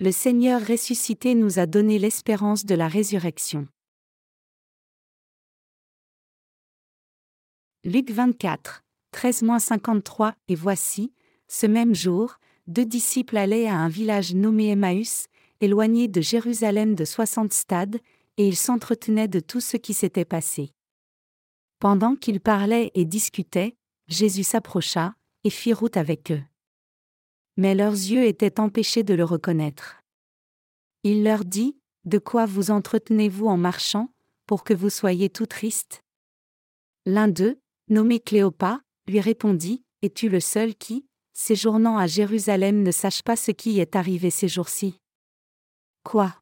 Le Seigneur ressuscité nous a donné l'espérance de la résurrection. Luc 24, 13-53 Et voici, ce même jour, deux disciples allaient à un village nommé Emmaüs, éloigné de Jérusalem de soixante stades, et ils s'entretenaient de tout ce qui s'était passé. Pendant qu'ils parlaient et discutaient, Jésus s'approcha, et fit route avec eux. Mais leurs yeux étaient empêchés de le reconnaître. Il leur dit, De quoi vous entretenez-vous en marchant, pour que vous soyez tout tristes? L'un d'eux, nommé Cléopas, lui répondit, Es-tu le seul qui, séjournant à Jérusalem, ne sache pas ce qui est arrivé ces jours-ci? Quoi?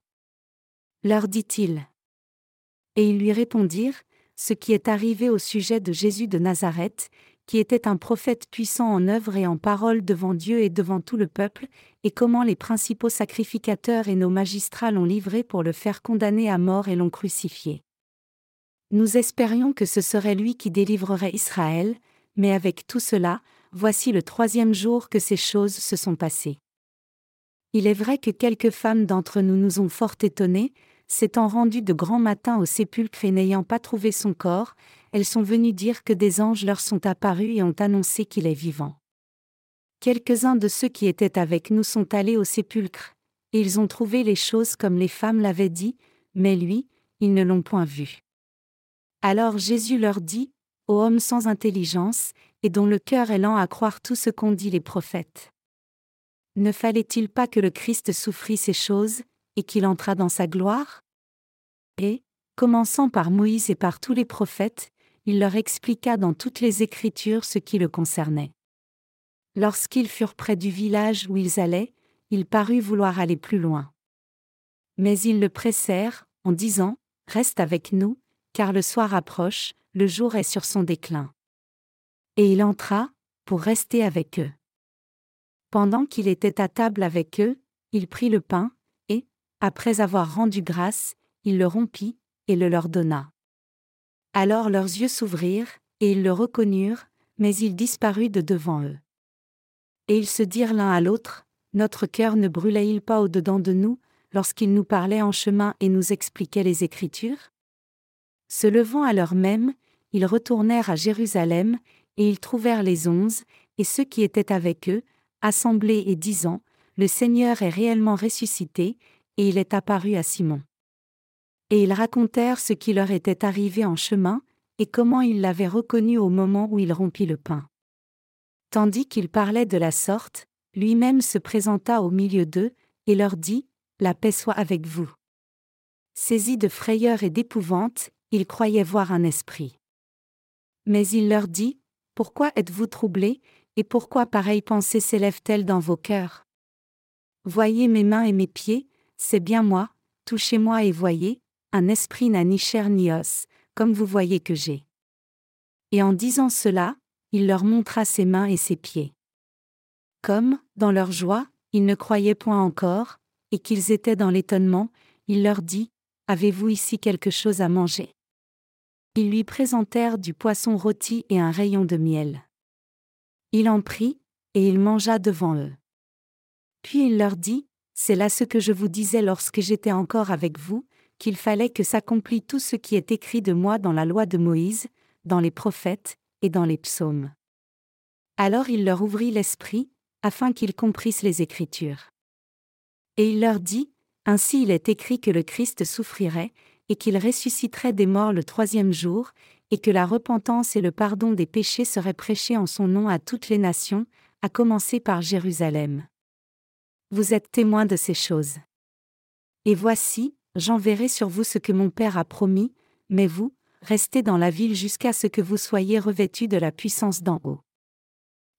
leur dit-il. Et ils lui répondirent, Ce qui est arrivé au sujet de Jésus de Nazareth, qui était un prophète puissant en œuvre et en parole devant Dieu et devant tout le peuple, et comment les principaux sacrificateurs et nos magistrats l'ont livré pour le faire condamner à mort et l'ont crucifié. Nous espérions que ce serait lui qui délivrerait Israël, mais avec tout cela, voici le troisième jour que ces choses se sont passées. Il est vrai que quelques femmes d'entre nous nous ont fort étonnés, s'étant rendues de grand matin au sépulcre et n'ayant pas trouvé son corps, elles sont venues dire que des anges leur sont apparus et ont annoncé qu'il est vivant. Quelques-uns de ceux qui étaient avec nous sont allés au sépulcre, et ils ont trouvé les choses comme les femmes l'avaient dit, mais lui, ils ne l'ont point vu. Alors Jésus leur dit, Ô hommes sans intelligence, et dont le cœur est lent à croire tout ce qu'ont dit les prophètes. Ne fallait-il pas que le Christ souffrit ces choses, et qu'il entra dans sa gloire? Et, commençant par Moïse et par tous les prophètes, il leur expliqua dans toutes les Écritures ce qui le concernait. Lorsqu'ils furent près du village où ils allaient, il parut vouloir aller plus loin. Mais ils le pressèrent, en disant, Reste avec nous, car le soir approche, le jour est sur son déclin. Et il entra, pour rester avec eux. Pendant qu'il était à table avec eux, il prit le pain, après avoir rendu grâce, il le rompit, et le leur donna. Alors leurs yeux s'ouvrirent, et ils le reconnurent, mais il disparut de devant eux. Et ils se dirent l'un à l'autre, Notre cœur ne brûlait-il pas au-dedans de nous, lorsqu'il nous parlait en chemin et nous expliquait les Écritures? Se levant à l'heure même, ils retournèrent à Jérusalem, et ils trouvèrent les onze, et ceux qui étaient avec eux, assemblés et disant, Le Seigneur est réellement ressuscité, et il est apparu à Simon. Et ils racontèrent ce qui leur était arrivé en chemin, et comment ils l'avaient reconnu au moment où il rompit le pain. Tandis qu'il parlait de la sorte, lui-même se présenta au milieu d'eux, et leur dit, La paix soit avec vous. Saisis de frayeur et d'épouvante, ils croyaient voir un esprit. Mais il leur dit, Pourquoi êtes-vous troublés, et pourquoi pareille pensée s'élève-t-elle dans vos cœurs? Voyez mes mains et mes pieds, c'est bien moi, touchez-moi et voyez, un esprit n'a ni chair ni os, comme vous voyez que j'ai. Et en disant cela, il leur montra ses mains et ses pieds. Comme, dans leur joie, ils ne croyaient point encore, et qu'ils étaient dans l'étonnement, il leur dit, Avez-vous ici quelque chose à manger? Ils lui présentèrent du poisson rôti et un rayon de miel. Il en prit, et il mangea devant eux. Puis il leur dit, c'est là ce que je vous disais lorsque j'étais encore avec vous, qu'il fallait que s'accomplît tout ce qui est écrit de moi dans la loi de Moïse, dans les prophètes, et dans les psaumes. Alors il leur ouvrit l'esprit, afin qu'ils comprissent les Écritures. Et il leur dit, Ainsi il est écrit que le Christ souffrirait, et qu'il ressusciterait des morts le troisième jour, et que la repentance et le pardon des péchés seraient prêchés en son nom à toutes les nations, à commencer par Jérusalem. Vous êtes témoin de ces choses. Et voici, j'enverrai sur vous ce que mon Père a promis, mais vous, restez dans la ville jusqu'à ce que vous soyez revêtus de la puissance d'en haut.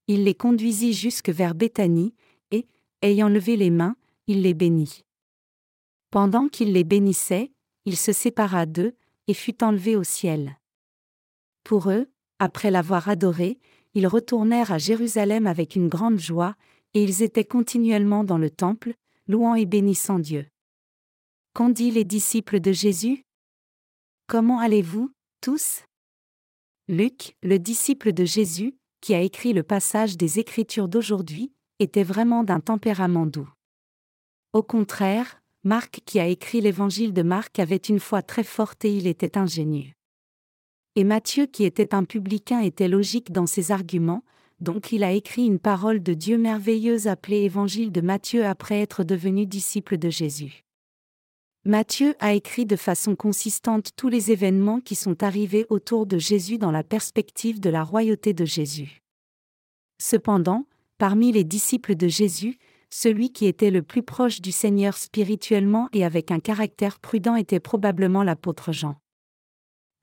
Il les conduisit jusque vers Béthanie, et, ayant levé les mains, il les bénit. Pendant qu'il les bénissait, il se sépara d'eux, et fut enlevé au ciel. Pour eux, après l'avoir adoré, ils retournèrent à Jérusalem avec une grande joie, et ils étaient continuellement dans le temple, louant et bénissant Dieu. Qu'ont dit les disciples de Jésus? Comment allez-vous, tous? Luc, le disciple de Jésus, qui a écrit le passage des Écritures d'aujourd'hui, était vraiment d'un tempérament doux. Au contraire, Marc qui a écrit l'évangile de Marc avait une foi très forte et il était ingénieux. Et Matthieu qui était un publicain était logique dans ses arguments, donc il a écrit une parole de Dieu merveilleuse appelée Évangile de Matthieu après être devenu disciple de Jésus. Matthieu a écrit de façon consistante tous les événements qui sont arrivés autour de Jésus dans la perspective de la royauté de Jésus. Cependant, parmi les disciples de Jésus, celui qui était le plus proche du Seigneur spirituellement et avec un caractère prudent était probablement l'apôtre Jean.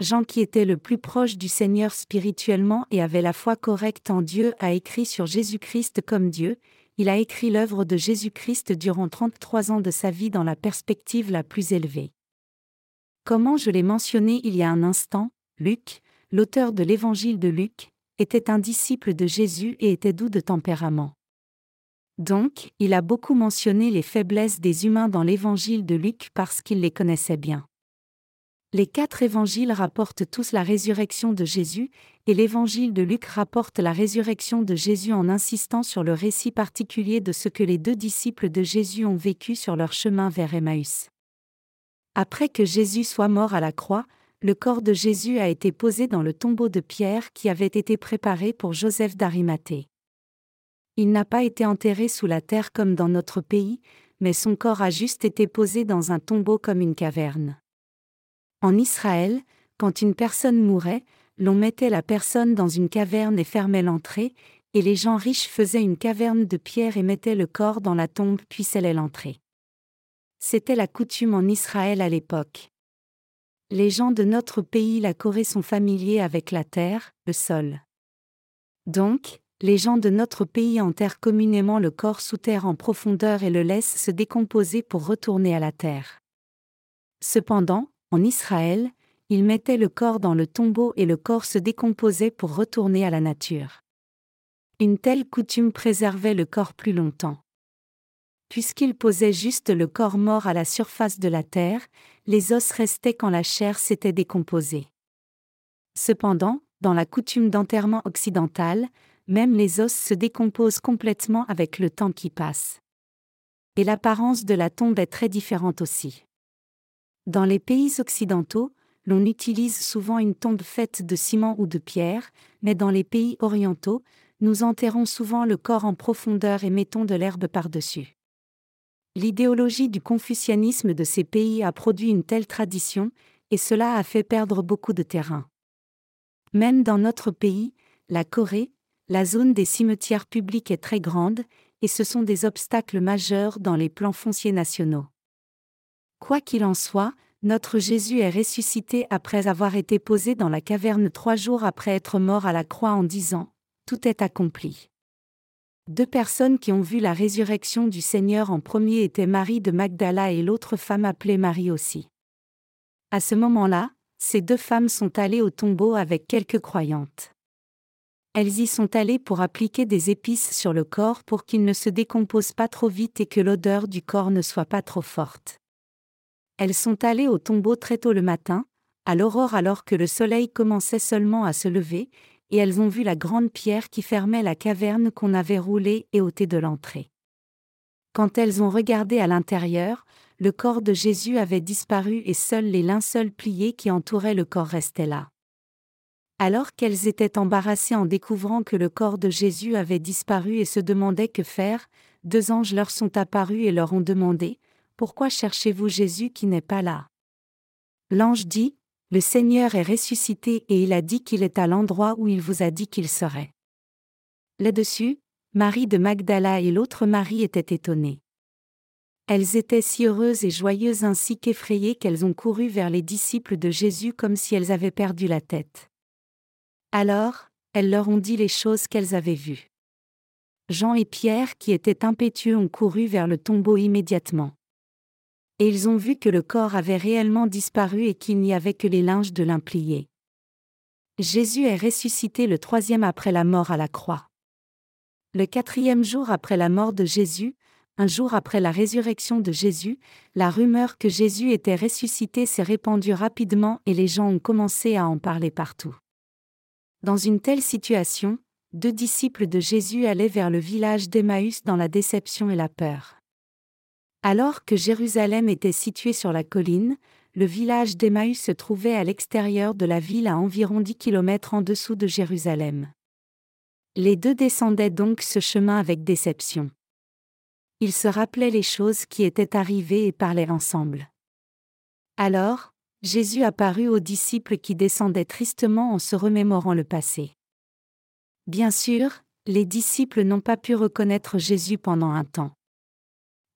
Jean qui était le plus proche du Seigneur spirituellement et avait la foi correcte en Dieu a écrit sur Jésus-Christ comme Dieu, il a écrit l'œuvre de Jésus-Christ durant 33 ans de sa vie dans la perspective la plus élevée. Comment je l'ai mentionné il y a un instant, Luc, l'auteur de l'évangile de Luc, était un disciple de Jésus et était doux de tempérament. Donc, il a beaucoup mentionné les faiblesses des humains dans l'évangile de Luc parce qu'il les connaissait bien. Les quatre évangiles rapportent tous la résurrection de Jésus, et l'évangile de Luc rapporte la résurrection de Jésus en insistant sur le récit particulier de ce que les deux disciples de Jésus ont vécu sur leur chemin vers Emmaüs. Après que Jésus soit mort à la croix, le corps de Jésus a été posé dans le tombeau de Pierre qui avait été préparé pour Joseph d'Arimathée. Il n'a pas été enterré sous la terre comme dans notre pays, mais son corps a juste été posé dans un tombeau comme une caverne. En Israël, quand une personne mourait, l'on mettait la personne dans une caverne et fermait l'entrée, et les gens riches faisaient une caverne de pierre et mettaient le corps dans la tombe puis scellaient l'entrée. C'était la coutume en Israël à l'époque. Les gens de notre pays la Corée sont familiers avec la terre, le sol. Donc, les gens de notre pays enterrent communément le corps sous terre en profondeur et le laissent se décomposer pour retourner à la terre. Cependant, en Israël, ils mettaient le corps dans le tombeau et le corps se décomposait pour retourner à la nature. Une telle coutume préservait le corps plus longtemps. Puisqu'ils posaient juste le corps mort à la surface de la terre, les os restaient quand la chair s'était décomposée. Cependant, dans la coutume d'enterrement occidentale, même les os se décomposent complètement avec le temps qui passe. Et l'apparence de la tombe est très différente aussi. Dans les pays occidentaux, l'on utilise souvent une tombe faite de ciment ou de pierre, mais dans les pays orientaux, nous enterrons souvent le corps en profondeur et mettons de l'herbe par-dessus. L'idéologie du confucianisme de ces pays a produit une telle tradition, et cela a fait perdre beaucoup de terrain. Même dans notre pays, la Corée, la zone des cimetières publics est très grande, et ce sont des obstacles majeurs dans les plans fonciers nationaux. Quoi qu'il en soit, notre Jésus est ressuscité après avoir été posé dans la caverne trois jours après être mort à la croix en disant Tout est accompli. Deux personnes qui ont vu la résurrection du Seigneur en premier étaient Marie de Magdala et l'autre femme appelée Marie aussi. À ce moment-là, ces deux femmes sont allées au tombeau avec quelques croyantes. Elles y sont allées pour appliquer des épices sur le corps pour qu'il ne se décompose pas trop vite et que l'odeur du corps ne soit pas trop forte. Elles sont allées au tombeau très tôt le matin, à l'aurore alors que le soleil commençait seulement à se lever, et elles ont vu la grande pierre qui fermait la caverne qu'on avait roulée et ôtée de l'entrée. Quand elles ont regardé à l'intérieur, le corps de Jésus avait disparu et seuls les linceuls pliés qui entouraient le corps restaient là. Alors qu'elles étaient embarrassées en découvrant que le corps de Jésus avait disparu et se demandaient que faire, deux anges leur sont apparus et leur ont demandé, Pourquoi cherchez-vous Jésus qui n'est pas là? L'ange dit, Le Seigneur est ressuscité et il a dit qu'il est à l'endroit où il vous a dit qu'il serait. Là-dessus, Marie de Magdala et l'autre Marie étaient étonnées. Elles étaient si heureuses et joyeuses ainsi qu'effrayées qu'elles ont couru vers les disciples de Jésus comme si elles avaient perdu la tête. Alors, elles leur ont dit les choses qu'elles avaient vues. Jean et Pierre, qui étaient impétueux, ont couru vers le tombeau immédiatement. Et ils ont vu que le corps avait réellement disparu et qu'il n'y avait que les linges de l'implié. Jésus est ressuscité le troisième après la mort à la croix. Le quatrième jour après la mort de Jésus, un jour après la résurrection de Jésus, la rumeur que Jésus était ressuscité s'est répandue rapidement et les gens ont commencé à en parler partout. Dans une telle situation, deux disciples de Jésus allaient vers le village d'Emmaüs dans la déception et la peur. Alors que Jérusalem était située sur la colline, le village d'Emmaüs se trouvait à l'extérieur de la ville à environ 10 km en dessous de Jérusalem. Les deux descendaient donc ce chemin avec déception. Ils se rappelaient les choses qui étaient arrivées et parlaient ensemble. Alors, Jésus apparut aux disciples qui descendaient tristement en se remémorant le passé. Bien sûr, les disciples n'ont pas pu reconnaître Jésus pendant un temps.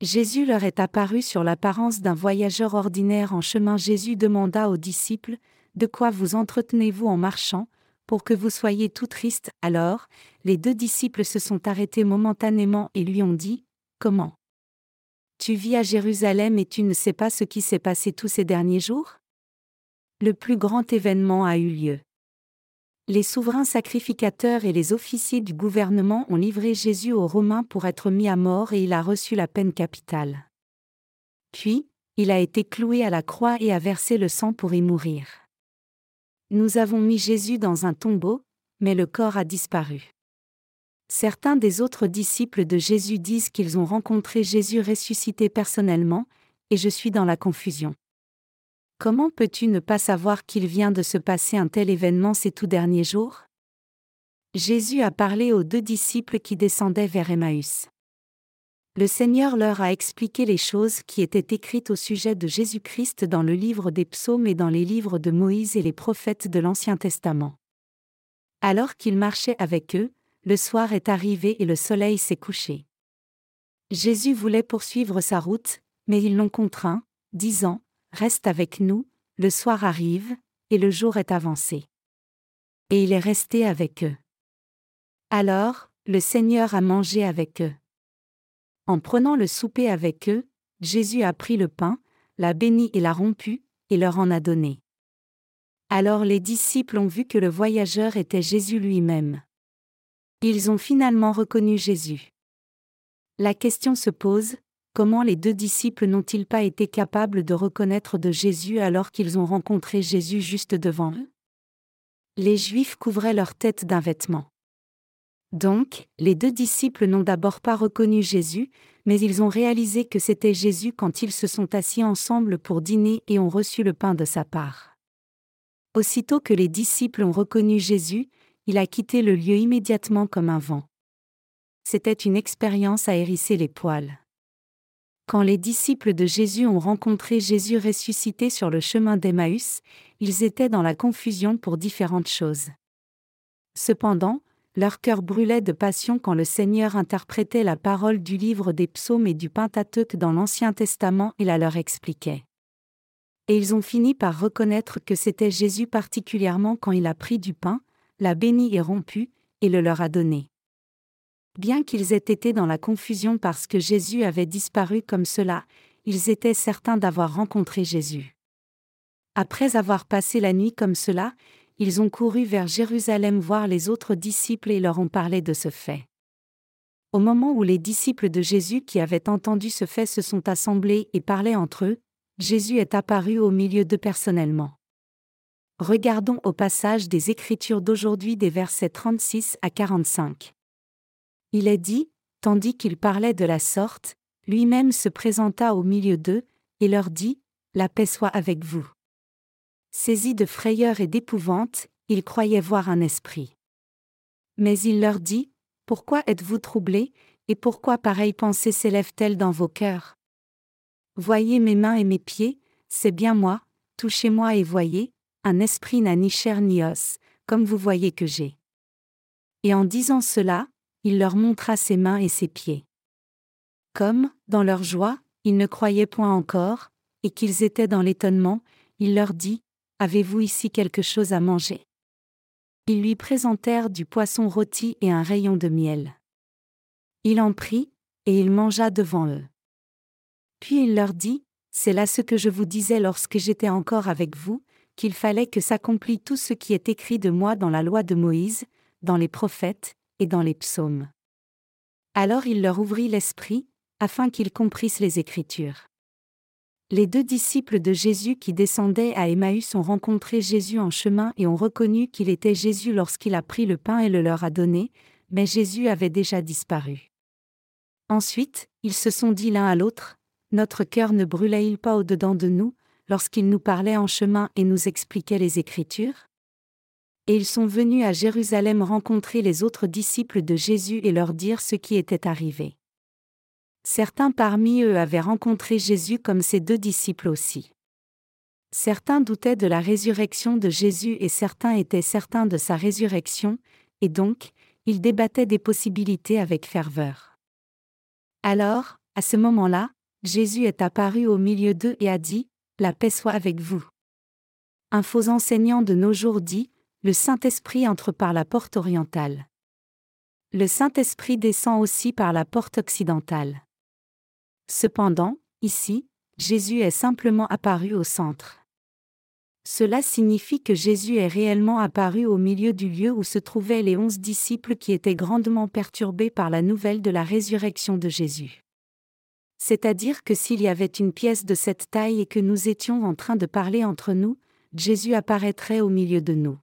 Jésus leur est apparu sur l'apparence d'un voyageur ordinaire en chemin. Jésus demanda aux disciples, De quoi vous entretenez-vous en marchant, pour que vous soyez tout tristes? Alors, les deux disciples se sont arrêtés momentanément et lui ont dit, Comment? Tu vis à Jérusalem et tu ne sais pas ce qui s'est passé tous ces derniers jours? Le plus grand événement a eu lieu les souverains sacrificateurs et les officiers du gouvernement ont livré Jésus aux Romains pour être mis à mort et il a reçu la peine capitale. Puis, il a été cloué à la croix et a versé le sang pour y mourir. Nous avons mis Jésus dans un tombeau, mais le corps a disparu. Certains des autres disciples de Jésus disent qu'ils ont rencontré Jésus ressuscité personnellement, et je suis dans la confusion. Comment peux-tu ne pas savoir qu'il vient de se passer un tel événement ces tout derniers jours? Jésus a parlé aux deux disciples qui descendaient vers Emmaüs. Le Seigneur leur a expliqué les choses qui étaient écrites au sujet de Jésus-Christ dans le livre des psaumes et dans les livres de Moïse et les prophètes de l'Ancien Testament. Alors qu'il marchait avec eux, le soir est arrivé et le soleil s'est couché. Jésus voulait poursuivre sa route, mais ils l'ont contraint, disant, Reste avec nous, le soir arrive, et le jour est avancé. Et il est resté avec eux. Alors, le Seigneur a mangé avec eux. En prenant le souper avec eux, Jésus a pris le pain, l'a béni et l'a rompu, et leur en a donné. Alors les disciples ont vu que le voyageur était Jésus lui-même. Ils ont finalement reconnu Jésus. La question se pose, comment les deux disciples n'ont-ils pas été capables de reconnaître de Jésus alors qu'ils ont rencontré Jésus juste devant eux? Les Juifs couvraient leur tête d'un vêtement. Donc, les deux disciples n'ont d'abord pas reconnu Jésus, mais ils ont réalisé que c'était Jésus quand ils se sont assis ensemble pour dîner et ont reçu le pain de sa part. Aussitôt que les disciples ont reconnu Jésus, il a quitté le lieu immédiatement comme un vent. C'était une expérience à hérisser les poils. Quand les disciples de Jésus ont rencontré Jésus ressuscité sur le chemin d'Emmaüs, ils étaient dans la confusion pour différentes choses. Cependant, leur cœur brûlait de passion quand le Seigneur interprétait la parole du livre des psaumes et du Pentateuque dans l'Ancien Testament et la leur expliquait. Et ils ont fini par reconnaître que c'était Jésus particulièrement quand il a pris du pain, l'a béni et rompu, et le leur a donné bien qu'ils aient été dans la confusion parce que Jésus avait disparu comme cela, ils étaient certains d'avoir rencontré Jésus. Après avoir passé la nuit comme cela, ils ont couru vers Jérusalem voir les autres disciples et leur ont parlé de ce fait. Au moment où les disciples de Jésus qui avaient entendu ce fait se sont assemblés et parlaient entre eux, Jésus est apparu au milieu d'eux personnellement. Regardons au passage des Écritures d'aujourd'hui des versets 36 à 45. Il est dit, tandis qu'il parlait de la sorte, lui-même se présenta au milieu d'eux, et leur dit, La paix soit avec vous. Saisis de frayeur et d'épouvante, ils croyaient voir un esprit. Mais il leur dit, Pourquoi êtes-vous troublés, et pourquoi pareille pensée s'élève-t-elle dans vos cœurs? Voyez mes mains et mes pieds, c'est bien moi, touchez-moi et voyez, un esprit n'a ni chair ni os, comme vous voyez que j'ai. Et en disant cela, il leur montra ses mains et ses pieds. Comme, dans leur joie, ils ne croyaient point encore, et qu'ils étaient dans l'étonnement, il leur dit, Avez-vous ici quelque chose à manger? Ils lui présentèrent du poisson rôti et un rayon de miel. Il en prit, et il mangea devant eux. Puis il leur dit, C'est là ce que je vous disais lorsque j'étais encore avec vous, qu'il fallait que s'accomplît tout ce qui est écrit de moi dans la loi de Moïse, dans les prophètes, et dans les psaumes. Alors il leur ouvrit l'esprit, afin qu'ils comprissent les Écritures. Les deux disciples de Jésus qui descendaient à Emmaüs ont rencontré Jésus en chemin et ont reconnu qu'il était Jésus lorsqu'il a pris le pain et le leur a donné, mais Jésus avait déjà disparu. Ensuite, ils se sont dit l'un à l'autre, notre cœur ne brûlait-il pas au-dedans de nous, lorsqu'il nous parlait en chemin et nous expliquait les Écritures? Et ils sont venus à Jérusalem rencontrer les autres disciples de Jésus et leur dire ce qui était arrivé. Certains parmi eux avaient rencontré Jésus comme ses deux disciples aussi. Certains doutaient de la résurrection de Jésus et certains étaient certains de sa résurrection, et donc, ils débattaient des possibilités avec ferveur. Alors, à ce moment-là, Jésus est apparu au milieu d'eux et a dit, La paix soit avec vous. Un faux enseignant de nos jours dit, Le Saint-Esprit entre par la porte orientale. Le Saint-Esprit descend aussi par la porte occidentale. Cependant, ici, Jésus est simplement apparu au centre. Cela signifie que Jésus est réellement apparu au milieu du lieu où se trouvaient les onze disciples qui étaient grandement perturbés par la nouvelle de la résurrection de Jésus. C'est-à-dire que s'il y avait une pièce de cette taille et que nous étions en train de parler entre nous, Jésus apparaîtrait au milieu de nous.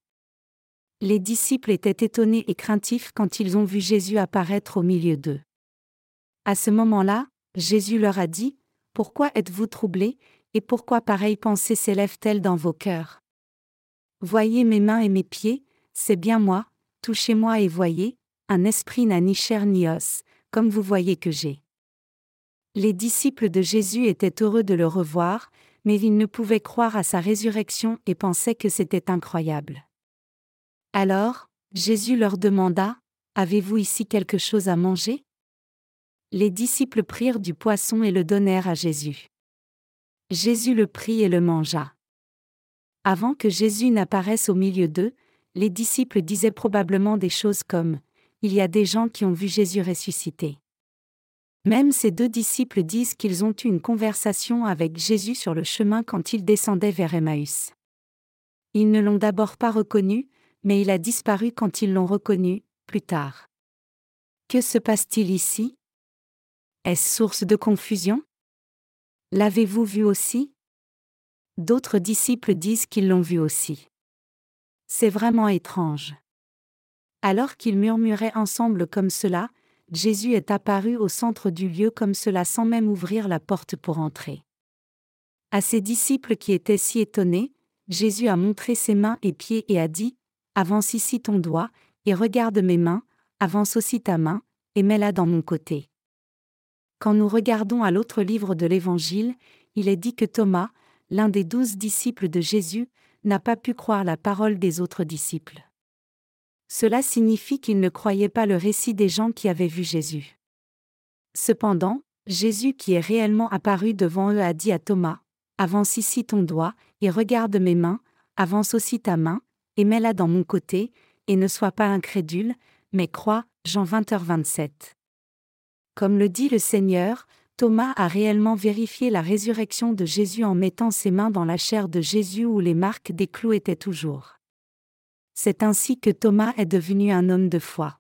Les disciples étaient étonnés et craintifs quand ils ont vu Jésus apparaître au milieu d'eux. À ce moment-là, Jésus leur a dit, Pourquoi êtes-vous troublés, et pourquoi pareille pensée s'élève-t-elle dans vos cœurs Voyez mes mains et mes pieds, c'est bien moi, touchez-moi et voyez, un esprit n'a ni chair ni os, comme vous voyez que j'ai. Les disciples de Jésus étaient heureux de le revoir, mais ils ne pouvaient croire à sa résurrection et pensaient que c'était incroyable. Alors, Jésus leur demanda, Avez-vous ici quelque chose à manger? Les disciples prirent du poisson et le donnèrent à Jésus. Jésus le prit et le mangea. Avant que Jésus n'apparaisse au milieu d'eux, les disciples disaient probablement des choses comme Il y a des gens qui ont vu Jésus ressuscité. Même ces deux disciples disent qu'ils ont eu une conversation avec Jésus sur le chemin quand ils descendaient vers Emmaüs. Ils ne l'ont d'abord pas reconnu, mais il a disparu quand ils l'ont reconnu, plus tard. Que se passe-t-il ici? Est-ce source de confusion? L'avez-vous vu aussi? D'autres disciples disent qu'ils l'ont vu aussi. C'est vraiment étrange. Alors qu'ils murmuraient ensemble comme cela, Jésus est apparu au centre du lieu comme cela sans même ouvrir la porte pour entrer. À ses disciples qui étaient si étonnés, Jésus a montré ses mains et pieds et a dit, Avance ici ton doigt, et regarde mes mains, avance aussi ta main, et mets-la dans mon côté. Quand nous regardons à l'autre livre de l'Évangile, il est dit que Thomas, l'un des douze disciples de Jésus, n'a pas pu croire la parole des autres disciples. Cela signifie qu'il ne croyait pas le récit des gens qui avaient vu Jésus. Cependant, Jésus qui est réellement apparu devant eux a dit à Thomas, Avance ici ton doigt, et regarde mes mains, avance aussi ta main, et mets-la dans mon côté, et ne sois pas incrédule, mais crois, Jean 20h 27. Comme le dit le Seigneur, Thomas a réellement vérifié la résurrection de Jésus en mettant ses mains dans la chair de Jésus où les marques des clous étaient toujours. C'est ainsi que Thomas est devenu un homme de foi.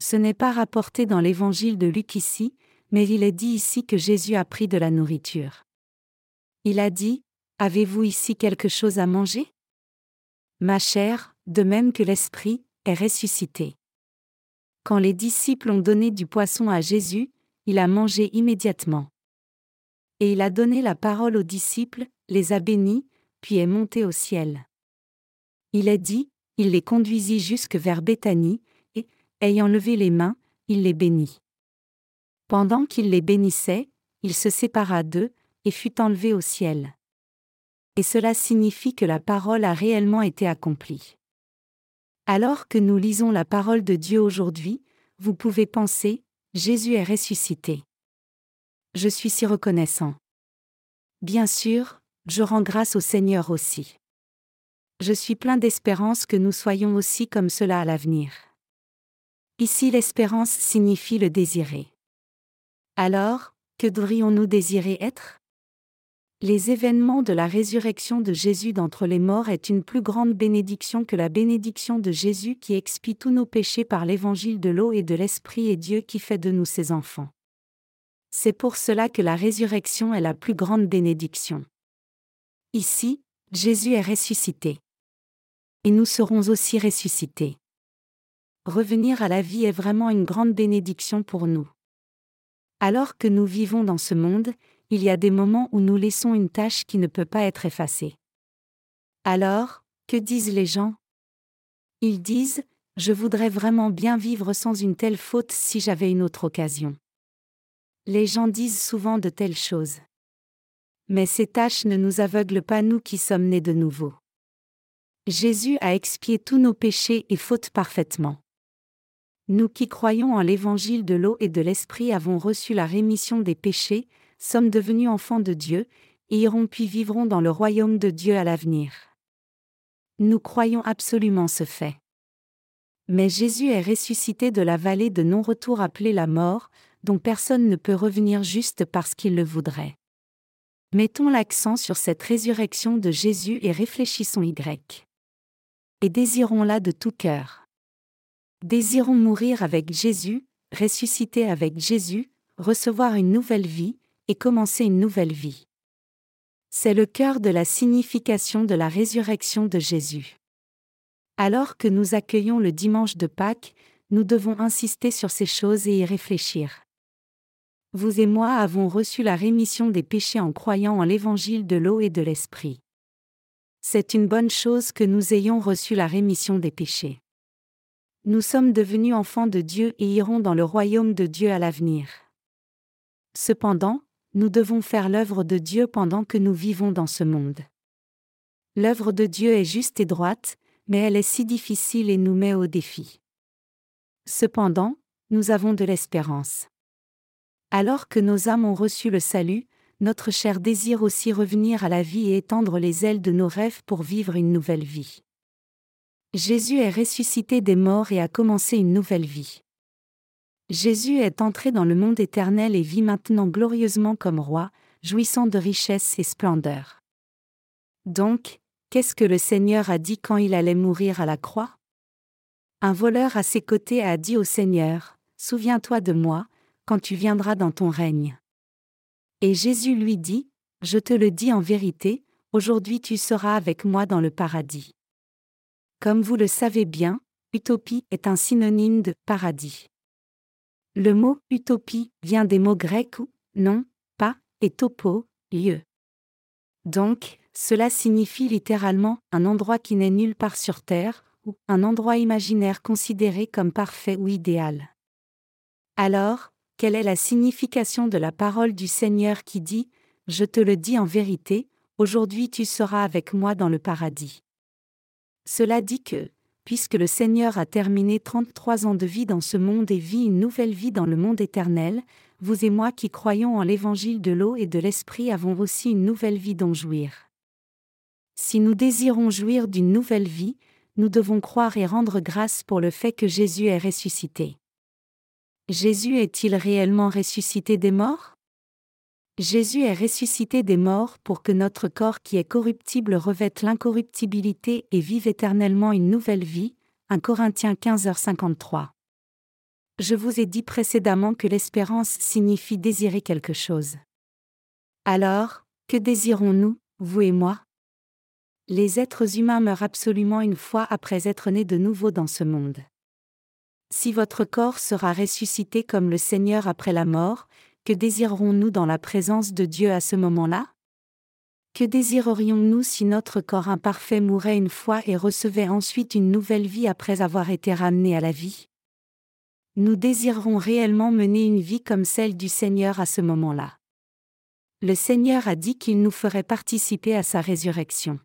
Ce n'est pas rapporté dans l'évangile de Luc ici, mais il est dit ici que Jésus a pris de la nourriture. Il a dit, Avez-vous ici quelque chose à manger? Ma chair, de même que l'Esprit, est ressuscité. Quand les disciples ont donné du poisson à Jésus, il a mangé immédiatement. Et il a donné la parole aux disciples, les a bénis, puis est monté au ciel. Il est dit, il les conduisit jusque vers Béthanie, et, ayant levé les mains, il les bénit. Pendant qu'il les bénissait, il se sépara d'eux, et fut enlevé au ciel. Et cela signifie que la parole a réellement été accomplie. Alors que nous lisons la parole de Dieu aujourd'hui, vous pouvez penser, Jésus est ressuscité. Je suis si reconnaissant. Bien sûr, je rends grâce au Seigneur aussi. Je suis plein d'espérance que nous soyons aussi comme cela à l'avenir. Ici l'espérance signifie le désirer. Alors, que devrions-nous désirer être? Les événements de la résurrection de Jésus d'entre les morts est une plus grande bénédiction que la bénédiction de Jésus qui expie tous nos péchés par l'évangile de l'eau et de l'esprit et Dieu qui fait de nous ses enfants. C'est pour cela que la résurrection est la plus grande bénédiction. Ici, Jésus est ressuscité. Et nous serons aussi ressuscités. Revenir à la vie est vraiment une grande bénédiction pour nous. Alors que nous vivons dans ce monde, il y a des moments où nous laissons une tâche qui ne peut pas être effacée. Alors, que disent les gens? Ils disent, Je voudrais vraiment bien vivre sans une telle faute si j'avais une autre occasion. Les gens disent souvent de telles choses. Mais ces tâches ne nous aveuglent pas nous qui sommes nés de nouveau. Jésus a expié tous nos péchés et fautes parfaitement. Nous qui croyons en l'évangile de l'eau et de l'esprit avons reçu la rémission des péchés, sommes devenus enfants de Dieu, et irons puis vivrons dans le royaume de Dieu à l'avenir. Nous croyons absolument ce fait. Mais Jésus est ressuscité de la vallée de non-retour appelée la mort, dont personne ne peut revenir juste parce qu'il le voudrait. Mettons l'accent sur cette résurrection de Jésus et réfléchissons Y. Et désirons-la de tout cœur. Désirons mourir avec Jésus, ressusciter avec Jésus, recevoir une nouvelle vie, et commencer une nouvelle vie. C'est le cœur de la signification de la résurrection de Jésus. Alors que nous accueillons le dimanche de Pâques, nous devons insister sur ces choses et y réfléchir. Vous et moi avons reçu la rémission des péchés en croyant en l'évangile de l'eau et de l'esprit. C'est une bonne chose que nous ayons reçu la rémission des péchés. Nous sommes devenus enfants de Dieu et irons dans le royaume de Dieu à l'avenir. Cependant, nous devons faire l'œuvre de Dieu pendant que nous vivons dans ce monde. L'œuvre de Dieu est juste et droite, mais elle est si difficile et nous met au défi. Cependant, nous avons de l'espérance. Alors que nos âmes ont reçu le salut, notre chair désire aussi revenir à la vie et étendre les ailes de nos rêves pour vivre une nouvelle vie. Jésus est ressuscité des morts et a commencé une nouvelle vie. Jésus est entré dans le monde éternel et vit maintenant glorieusement comme roi, jouissant de richesses et splendeur. Donc, qu'est-ce que le Seigneur a dit quand il allait mourir à la croix? Un voleur à ses côtés a dit au Seigneur, Souviens-toi de moi, quand tu viendras dans ton règne. Et Jésus lui dit, Je te le dis en vérité, aujourd'hui tu seras avec moi dans le paradis. Comme vous le savez bien, utopie est un synonyme de paradis. Le mot utopie vient des mots grecs ou non, pas, et topo, lieu. Donc, cela signifie littéralement un endroit qui n'est nulle part sur Terre, ou un endroit imaginaire considéré comme parfait ou idéal. Alors, quelle est la signification de la parole du Seigneur qui dit Je te le dis en vérité, aujourd'hui tu seras avec moi dans le paradis Cela dit que, puisque le Seigneur a terminé 33 ans de vie dans ce monde et vit une nouvelle vie dans le monde éternel, vous et moi qui croyons en l'évangile de l'eau et de l'esprit avons aussi une nouvelle vie dont jouir. Si nous désirons jouir d'une nouvelle vie, nous devons croire et rendre grâce pour le fait que Jésus est ressuscité. Jésus est-il réellement ressuscité des morts? Jésus est ressuscité des morts pour que notre corps qui est corruptible revête l'incorruptibilité et vive éternellement une nouvelle vie. 1 Corinthiens 15h53. Je vous ai dit précédemment que l'espérance signifie désirer quelque chose. Alors, que désirons-nous, vous et moi? Les êtres humains meurent absolument une fois après être nés de nouveau dans ce monde. Si votre corps sera ressuscité comme le Seigneur après la mort, que désirerons-nous dans la présence de Dieu à ce moment-là? Que désirerions-nous si notre corps imparfait mourait une fois et recevait ensuite une nouvelle vie après avoir été ramené à la vie? Nous désirerons réellement mener une vie comme celle du Seigneur à ce moment-là. Le Seigneur a dit qu'il nous ferait participer à sa résurrection.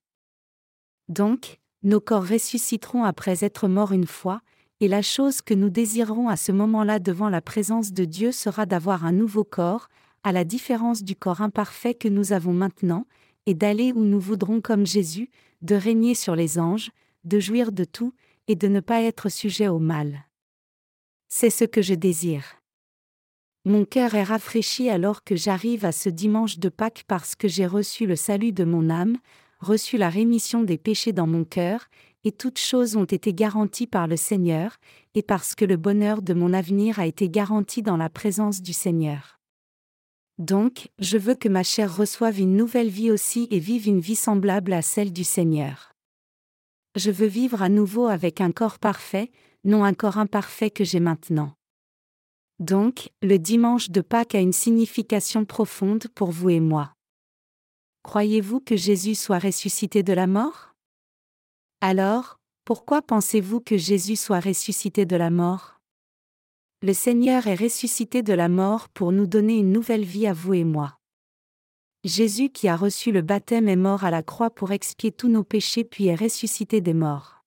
Donc, nos corps ressusciteront après être morts une fois, et la chose que nous désirerons à ce moment-là devant la présence de Dieu sera d'avoir un nouveau corps, à la différence du corps imparfait que nous avons maintenant, et d'aller où nous voudrons comme Jésus, de régner sur les anges, de jouir de tout, et de ne pas être sujet au mal. C'est ce que je désire. Mon cœur est rafraîchi alors que j'arrive à ce dimanche de Pâques parce que j'ai reçu le salut de mon âme, reçu la rémission des péchés dans mon cœur, et toutes choses ont été garanties par le Seigneur, et parce que le bonheur de mon avenir a été garanti dans la présence du Seigneur. Donc, je veux que ma chair reçoive une nouvelle vie aussi et vive une vie semblable à celle du Seigneur. Je veux vivre à nouveau avec un corps parfait, non un corps imparfait que j'ai maintenant. Donc, le dimanche de Pâques a une signification profonde pour vous et moi. Croyez-vous que Jésus soit ressuscité de la mort? Alors, pourquoi pensez-vous que Jésus soit ressuscité de la mort? Le Seigneur est ressuscité de la mort pour nous donner une nouvelle vie à vous et moi. Jésus qui a reçu le baptême est mort à la croix pour expier tous nos péchés puis est ressuscité des morts.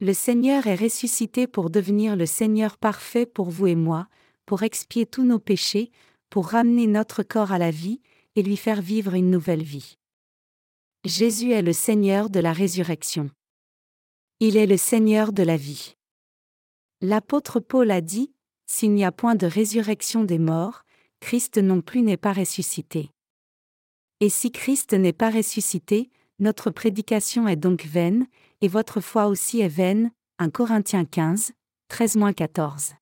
Le Seigneur est ressuscité pour devenir le Seigneur parfait pour vous et moi, pour expier tous nos péchés, pour ramener notre corps à la vie, et lui faire vivre une nouvelle vie. Jésus est le Seigneur de la résurrection. Il est le Seigneur de la vie. L'apôtre Paul a dit, S'il n'y a point de résurrection des morts, Christ non plus n'est pas ressuscité. Et si Christ n'est pas ressuscité, notre prédication est donc vaine, et votre foi aussi est vaine. 1 Corinthiens 15, 13-14.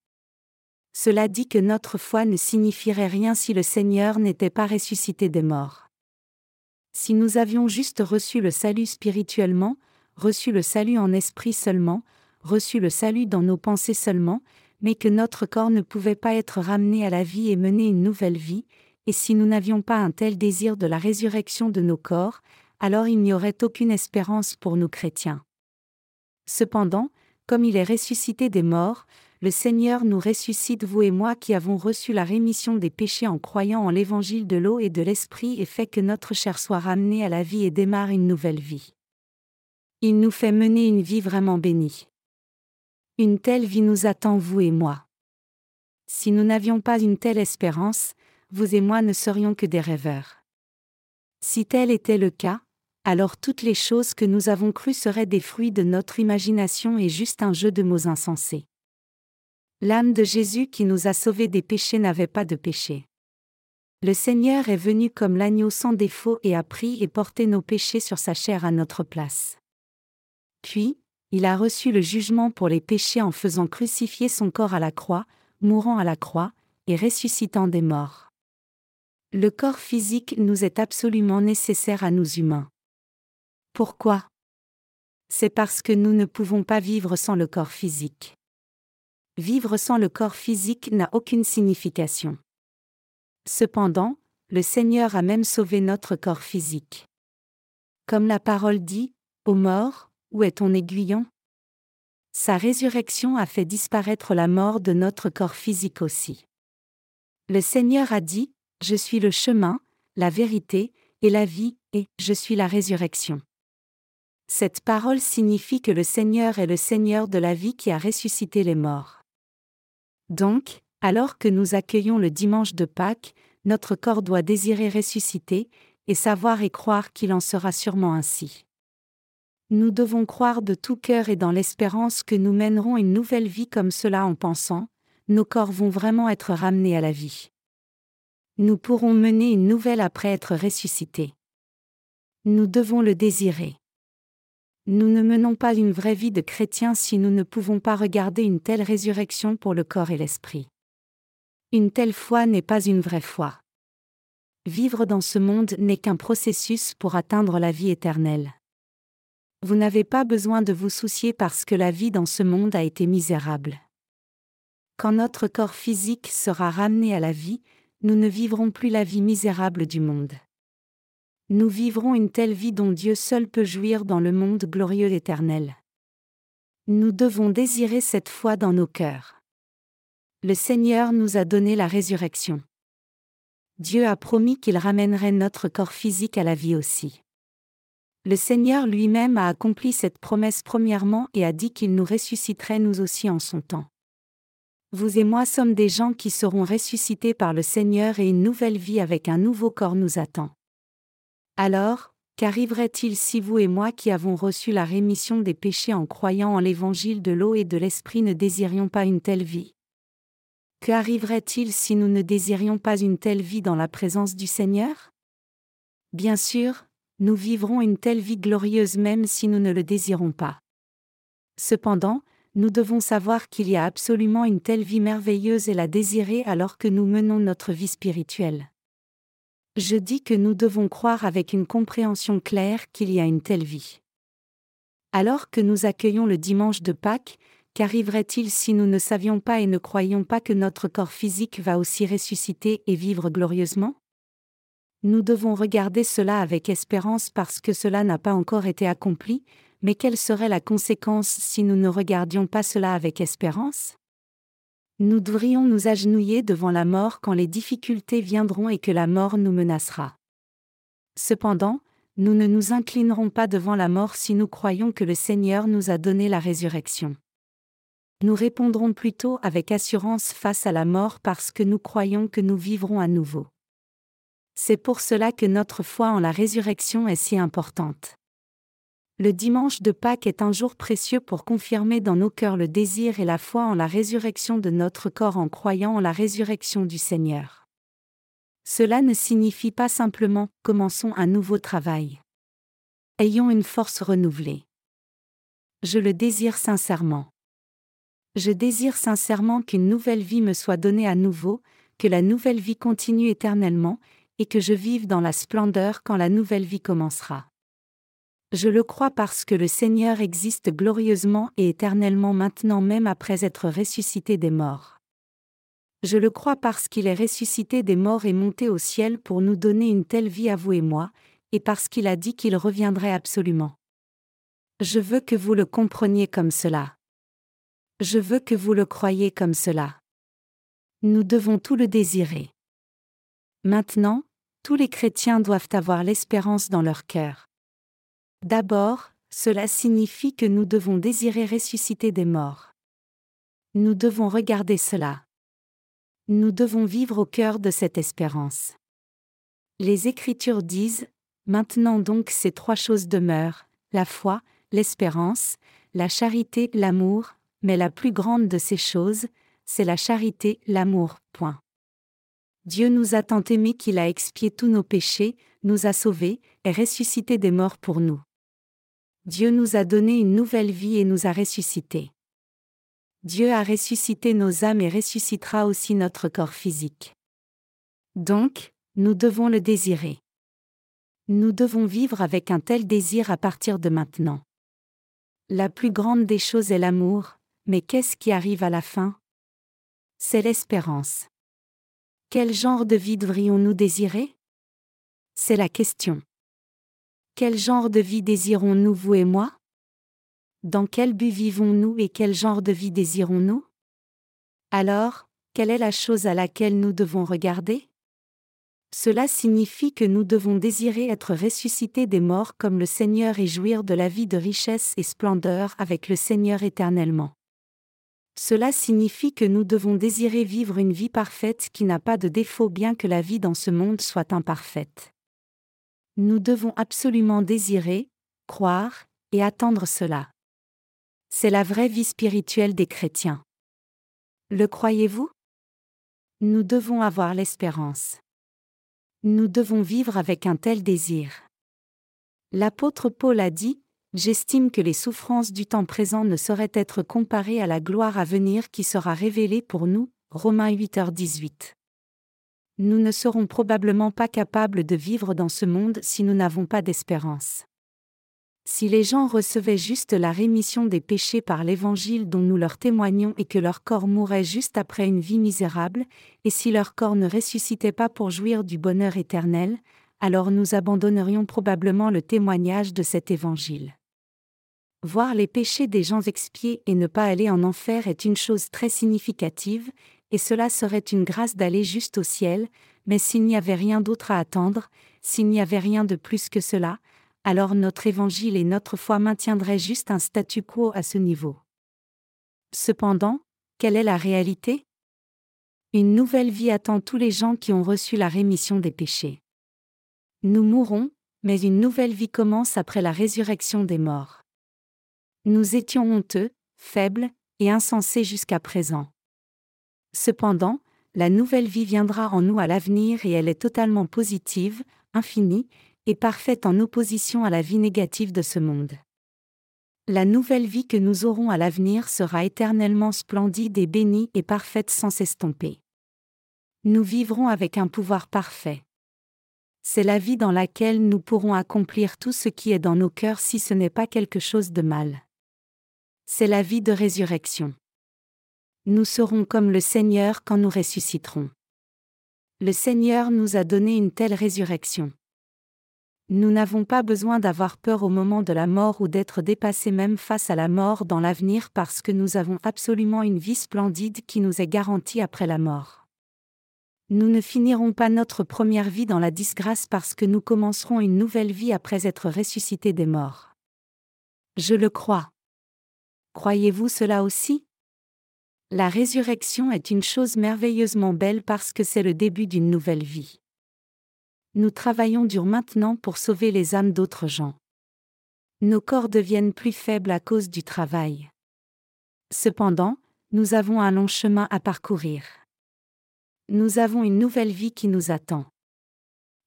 Cela dit que notre foi ne signifierait rien si le Seigneur n'était pas ressuscité des morts. Si nous avions juste reçu le salut spirituellement, reçu le salut en esprit seulement, reçu le salut dans nos pensées seulement, mais que notre corps ne pouvait pas être ramené à la vie et mener une nouvelle vie, et si nous n'avions pas un tel désir de la résurrection de nos corps, alors il n'y aurait aucune espérance pour nous chrétiens. Cependant, comme il est ressuscité des morts, le Seigneur nous ressuscite vous et moi qui avons reçu la rémission des péchés en croyant en l'évangile de l'eau et de l'esprit et fait que notre chair soit ramenée à la vie et démarre une nouvelle vie. Il nous fait mener une vie vraiment bénie. Une telle vie nous attend vous et moi. Si nous n'avions pas une telle espérance, vous et moi ne serions que des rêveurs. Si tel était le cas, alors toutes les choses que nous avons crues seraient des fruits de notre imagination et juste un jeu de mots insensés. L'âme de Jésus qui nous a sauvés des péchés n'avait pas de péché. Le Seigneur est venu comme l'agneau sans défaut et a pris et porté nos péchés sur sa chair à notre place. Puis, il a reçu le jugement pour les péchés en faisant crucifier son corps à la croix, mourant à la croix, et ressuscitant des morts. Le corps physique nous est absolument nécessaire à nous humains. Pourquoi? C'est parce que nous ne pouvons pas vivre sans le corps physique. Vivre sans le corps physique n'a aucune signification. Cependant, le Seigneur a même sauvé notre corps physique. Comme la parole dit, Ô mort, où est ton aiguillon? Sa résurrection a fait disparaître la mort de notre corps physique aussi. Le Seigneur a dit, Je suis le chemin, la vérité, et la vie, et je suis la résurrection. Cette parole signifie que le Seigneur est le Seigneur de la vie qui a ressuscité les morts. Donc, alors que nous accueillons le dimanche de Pâques, notre corps doit désirer ressusciter, et savoir et croire qu'il en sera sûrement ainsi. Nous devons croire de tout cœur et dans l'espérance que nous mènerons une nouvelle vie comme cela en pensant, nos corps vont vraiment être ramenés à la vie. Nous pourrons mener une nouvelle après être ressuscités. Nous devons le désirer. Nous ne menons pas une vraie vie de chrétien si nous ne pouvons pas regarder une telle résurrection pour le corps et l'esprit. Une telle foi n'est pas une vraie foi. Vivre dans ce monde n'est qu'un processus pour atteindre la vie éternelle. Vous n'avez pas besoin de vous soucier parce que la vie dans ce monde a été misérable. Quand notre corps physique sera ramené à la vie, nous ne vivrons plus la vie misérable du monde nous vivrons une telle vie dont Dieu seul peut jouir dans le monde glorieux éternel. Nous devons désirer cette foi dans nos cœurs. Le Seigneur nous a donné la résurrection. Dieu a promis qu'il ramènerait notre corps physique à la vie aussi. Le Seigneur lui-même a accompli cette promesse premièrement et a dit qu'il nous ressusciterait nous aussi en son temps. Vous et moi sommes des gens qui seront ressuscités par le Seigneur et une nouvelle vie avec un nouveau corps nous attend. Alors, qu'arriverait-il si vous et moi qui avons reçu la rémission des péchés en croyant en l'évangile de l'eau et de l'esprit ne désirions pas une telle vie? Qu'arriverait-il si nous ne désirions pas une telle vie dans la présence du Seigneur? Bien sûr, nous vivrons une telle vie glorieuse même si nous ne le désirons pas. Cependant, nous devons savoir qu'il y a absolument une telle vie merveilleuse et la désirer alors que nous menons notre vie spirituelle. Je dis que nous devons croire avec une compréhension claire qu'il y a une telle vie. Alors que nous accueillons le dimanche de Pâques, Qu'arriverait-il si nous ne savions pas et ne croyions pas que notre corps physique va aussi ressusciter et vivre glorieusement? Nous devons regarder cela avec espérance parce que cela n'a pas encore été accompli, mais quelle serait la conséquence si nous ne regardions pas cela avec espérance? Nous devrions nous agenouiller devant la mort quand les difficultés viendront et que la mort nous menacera. Cependant, nous ne nous inclinerons pas devant la mort si nous croyons que le Seigneur nous a donné la résurrection nous répondrons plutôt avec assurance face à la mort parce que nous croyons que nous vivrons à nouveau. C'est pour cela que notre foi en la résurrection est si importante. Le dimanche de Pâques est un jour précieux pour confirmer dans nos cœurs le désir et la foi en la résurrection de notre corps en croyant en la résurrection du Seigneur. Cela ne signifie pas simplement commençons un nouveau travail. Ayons une force renouvelée. Je le désire sincèrement. Je désire sincèrement qu'une nouvelle vie me soit donnée à nouveau, que la nouvelle vie continue éternellement, et que je vive dans la splendeur quand la nouvelle vie commencera. Je le crois parce que le Seigneur existe glorieusement et éternellement maintenant même après être ressuscité des morts. Je le crois parce qu'il est ressuscité des morts et monté au ciel pour nous donner une telle vie à vous et moi, et parce qu'il a dit qu'il reviendrait absolument. Je veux que vous le compreniez comme cela. Je veux que vous le croyiez comme cela. Nous devons tout le désirer. Maintenant, tous les chrétiens doivent avoir l'espérance dans leur cœur. D'abord, cela signifie que nous devons désirer ressusciter des morts. Nous devons regarder cela. Nous devons vivre au cœur de cette espérance. Les Écritures disent, Maintenant donc ces trois choses demeurent, la foi, l'espérance, la charité, l'amour, mais la plus grande de ces choses, c'est la charité, l'amour. Point. Dieu nous a tant aimés qu'il a expié tous nos péchés, nous a sauvés, et ressuscité des morts pour nous. Dieu nous a donné une nouvelle vie et nous a ressuscités. Dieu a ressuscité nos âmes et ressuscitera aussi notre corps physique. Donc, nous devons le désirer. Nous devons vivre avec un tel désir à partir de maintenant. La plus grande des choses est l'amour, mais qu'est-ce qui arrive à la fin? C'est l'espérance. Quel genre de vie devrions-nous désirer? C'est la question. Quel genre de vie désirons-nous vous et moi? Dans quel but vivons-nous et quel genre de vie désirons-nous? Alors, quelle est la chose à laquelle nous devons regarder? Cela signifie que nous devons désirer être ressuscités des morts comme le Seigneur et jouir de la vie de richesse et splendeur avec le Seigneur éternellement. Cela signifie que nous devons désirer vivre une vie parfaite qui n'a pas de défaut bien que la vie dans ce monde soit imparfaite. Nous devons absolument désirer, croire, et attendre cela. C'est la vraie vie spirituelle des chrétiens. Le croyez-vous? Nous devons avoir l'espérance. Nous devons vivre avec un tel désir. L'apôtre Paul a dit, J'estime que les souffrances du temps présent ne sauraient être comparées à la gloire à venir qui sera révélée pour nous. Romains 8h18. Nous ne serons probablement pas capables de vivre dans ce monde si nous n'avons pas d'espérance. Si les gens recevaient juste la rémission des péchés par l'évangile dont nous leur témoignons et que leur corps mourait juste après une vie misérable, et si leur corps ne ressuscitait pas pour jouir du bonheur éternel, alors nous abandonnerions probablement le témoignage de cet évangile. Voir les péchés des gens expiés et ne pas aller en enfer est une chose très significative, et cela serait une grâce d'aller juste au ciel, mais s'il n'y avait rien d'autre à attendre, s'il n'y avait rien de plus que cela, alors notre évangile et notre foi maintiendraient juste un statu quo à ce niveau. Cependant, quelle est la réalité? Une nouvelle vie attend tous les gens qui ont reçu la rémission des péchés. Nous mourrons, mais une nouvelle vie commence après la résurrection des morts. Nous étions honteux, faibles et insensés jusqu'à présent. Cependant, la nouvelle vie viendra en nous à l'avenir et elle est totalement positive, infinie, et parfaite en opposition à la vie négative de ce monde. La nouvelle vie que nous aurons à l'avenir sera éternellement splendide et bénie et parfaite sans s'estomper. Nous vivrons avec un pouvoir parfait. C'est la vie dans laquelle nous pourrons accomplir tout ce qui est dans nos cœurs si ce n'est pas quelque chose de mal. C'est la vie de résurrection. Nous serons comme le Seigneur quand nous ressusciterons. Le Seigneur nous a donné une telle résurrection. Nous n'avons pas besoin d'avoir peur au moment de la mort ou d'être dépassés même face à la mort dans l'avenir parce que nous avons absolument une vie splendide qui nous est garantie après la mort. Nous ne finirons pas notre première vie dans la disgrâce parce que nous commencerons une nouvelle vie après être ressuscités des morts. Je le crois. Croyez-vous cela aussi? La résurrection est une chose merveilleusement belle parce que c'est le début d'une nouvelle vie nous travaillons dur maintenant pour sauver les âmes d'autres gens. Nos corps deviennent plus faibles à cause du travail. Cependant, nous avons un long chemin à parcourir. Nous avons une nouvelle vie qui nous attend.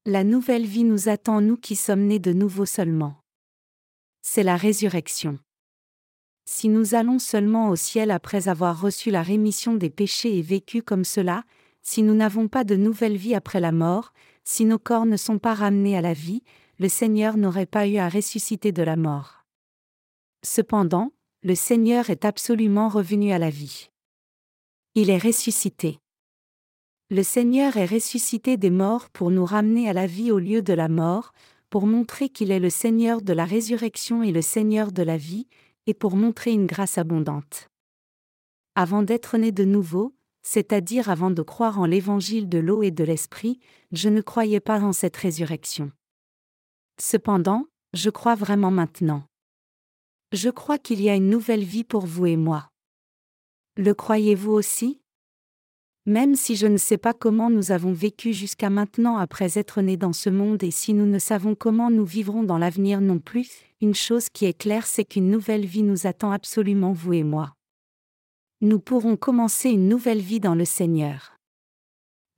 La nouvelle vie nous attend nous qui sommes nés de nouveau seulement. C'est la résurrection. Si nous allons seulement au ciel après avoir reçu la rémission des péchés et vécu comme cela, si nous n'avons pas de nouvelle vie après la mort, si nos corps ne sont pas ramenés à la vie, le Seigneur n'aurait pas eu à ressusciter de la mort. Cependant, le Seigneur est absolument revenu à la vie. Il est ressuscité. Le Seigneur est ressuscité des morts pour nous ramener à la vie au lieu de la mort, pour montrer qu'il est le Seigneur de la résurrection et le Seigneur de la vie, et pour montrer une grâce abondante. Avant d'être né de nouveau, c'est-à-dire avant de croire en l'évangile de l'eau et de l'esprit, je ne croyais pas en cette résurrection. Cependant, je crois vraiment maintenant. Je crois qu'il y a une nouvelle vie pour vous et moi. Le croyez-vous aussi? Même si je ne sais pas comment nous avons vécu jusqu'à maintenant après être nés dans ce monde et si nous ne savons comment nous vivrons dans l'avenir non plus, une chose qui est claire c'est qu'une nouvelle vie nous attend absolument vous et moi nous pourrons commencer une nouvelle vie dans le Seigneur.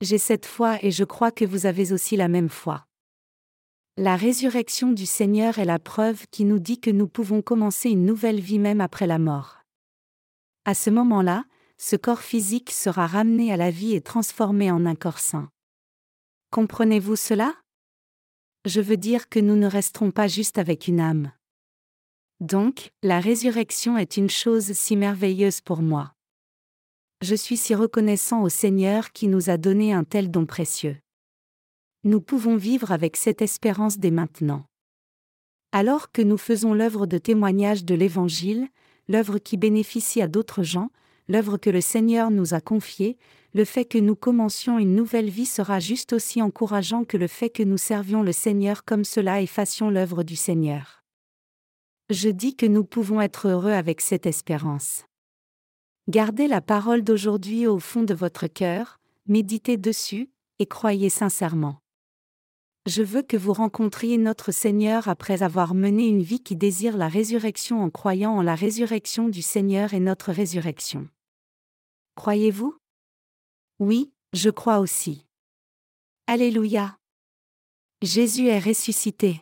J'ai cette foi et je crois que vous avez aussi la même foi. La résurrection du Seigneur est la preuve qui nous dit que nous pouvons commencer une nouvelle vie même après la mort. À ce moment-là, ce corps physique sera ramené à la vie et transformé en un corps saint. Comprenez-vous cela? Je veux dire que nous ne resterons pas juste avec une âme. Donc, la résurrection est une chose si merveilleuse pour moi. Je suis si reconnaissant au Seigneur qui nous a donné un tel don précieux. Nous pouvons vivre avec cette espérance dès maintenant. Alors que nous faisons l'œuvre de témoignage de l'Évangile, l'œuvre qui bénéficie à d'autres gens, l'œuvre que le Seigneur nous a confiée, le fait que nous commencions une nouvelle vie sera juste aussi encourageant que le fait que nous servions le Seigneur comme cela et fassions l'œuvre du Seigneur. Je dis que nous pouvons être heureux avec cette espérance. Gardez la parole d'aujourd'hui au fond de votre cœur, méditez dessus, et croyez sincèrement. Je veux que vous rencontriez notre Seigneur après avoir mené une vie qui désire la résurrection en croyant en la résurrection du Seigneur et notre résurrection. Croyez-vous? Oui, je crois aussi. Alléluia. Jésus est ressuscité.